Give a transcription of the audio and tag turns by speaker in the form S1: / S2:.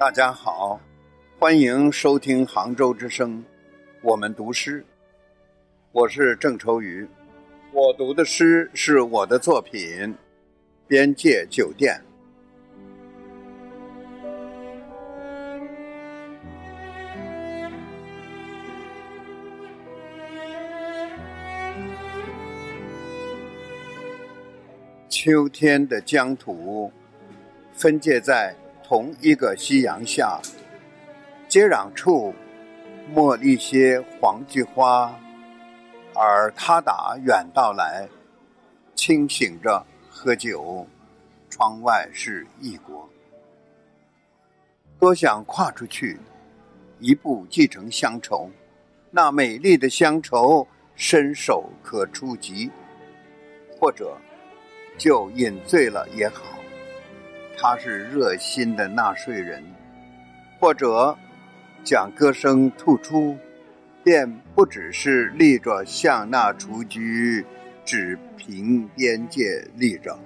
S1: 大家好，欢迎收听杭州之声，我们读诗。我是郑愁予，我读的诗是我的作品《边界酒店》。秋天的疆土，分界在。同一个夕阳下，接壤处，莫一些黄菊花，而他打远道来，清醒着喝酒，窗外是异国。多想跨出去，一步继承乡愁，那美丽的乡愁，伸手可触及，或者就饮醉了也好。他是热心的纳税人，或者将歌声吐出，便不只是立着向那雏菊，只凭边界立着。